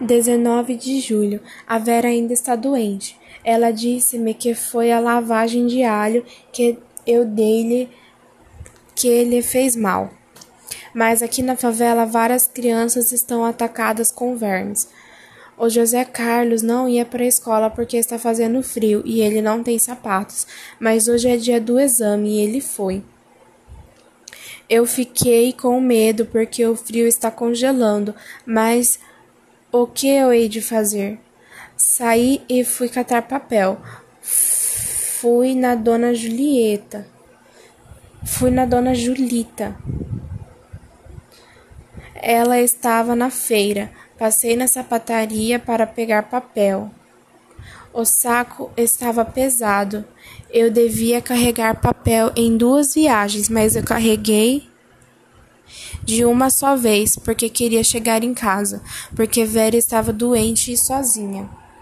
19 de julho. A Vera ainda está doente. Ela disse-me que foi a lavagem de alho que eu dei-lhe que lhe fez mal. Mas aqui na favela várias crianças estão atacadas com vermes. O José Carlos não ia para a escola porque está fazendo frio e ele não tem sapatos, mas hoje é dia do exame e ele foi. Eu fiquei com medo porque o frio está congelando, mas o que eu hei de fazer? Saí e fui catar papel. Fui na dona Julieta. Fui na dona Julita. Ela estava na feira. Passei na sapataria para pegar papel. O saco estava pesado. Eu devia carregar papel em duas viagens, mas eu carreguei de uma só vez, porque queria chegar em casa, porque Vera estava doente e sozinha.